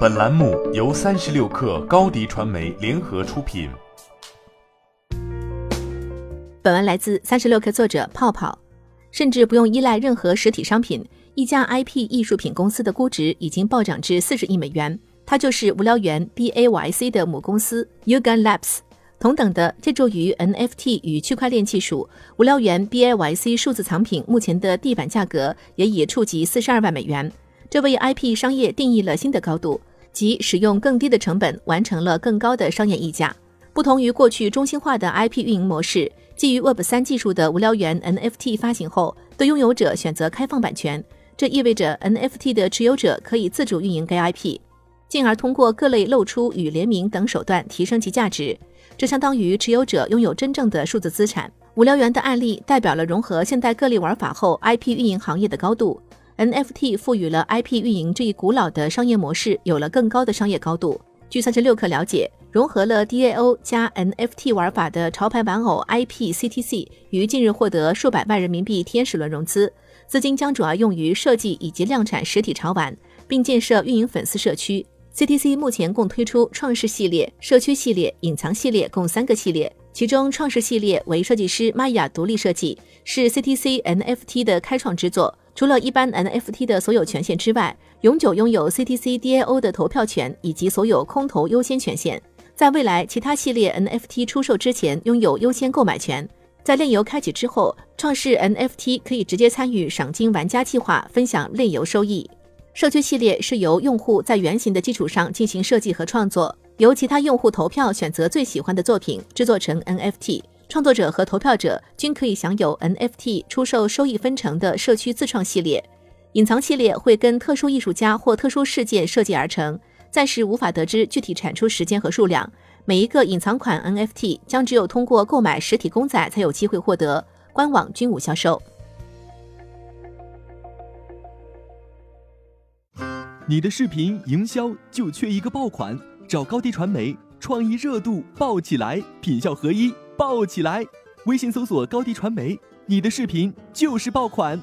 本栏目由三十六氪高低传媒联合出品。本文来自三十六氪作者泡泡。甚至不用依赖任何实体商品，一家 IP 艺术品公司的估值已经暴涨至四十亿美元。它就是无聊猿 BAYC 的母公司 Yuga Labs。同等的，借助于 NFT 与区块链技术，无聊猿 BAYC 数字藏品目前的地板价格也已触及四十二万美元。这为 IP 商业定义了新的高度，即使用更低的成本完成了更高的商业溢价。不同于过去中心化的 IP 运营模式，基于 Web 三技术的无聊猿 NFT 发行后，对拥有者选择开放版权，这意味着 NFT 的持有者可以自主运营该 IP，进而通过各类露出与联名等手段提升其价值。这相当于持有者拥有真正的数字资产。无聊猿的案例代表了融合现代各类玩法后 IP 运营行业的高度。NFT 赋予了 IP 运营这一古老的商业模式有了更高的商业高度。据三十六氪了解，融合了 DAO 加 NFT 玩法的潮牌玩偶 IP CTC 于近日获得数百万人民币天使轮融资，资金将主要用于设计以及量产实体潮玩，并建设运营粉丝社区。CTC 目前共推出创世系列、社区系列、隐藏系列共三个系列，其中创世系列为设计师玛雅独立设计，是 CTC NFT 的开创之作。除了一般 NFT 的所有权限之外，永久拥有 CTC DAO 的投票权以及所有空投优先权限。在未来，其他系列 NFT 出售之前拥有优先购买权。在链游开启之后，创世 NFT 可以直接参与赏金玩家计划，分享链游收益。社区系列是由用户在原型的基础上进行设计和创作，由其他用户投票选择最喜欢的作品，制作成 NFT。创作者和投票者均可以享有 NFT 出售收益分成的社区自创系列。隐藏系列会跟特殊艺术家或特殊事件设计而成，暂时无法得知具体产出时间和数量。每一个隐藏款 NFT 将只有通过购买实体公仔才有机会获得，官网均无销售。你的视频营销就缺一个爆款，找高低传媒，创意热度爆起来，品效合一。爆起来！微信搜索高低传媒，你的视频就是爆款。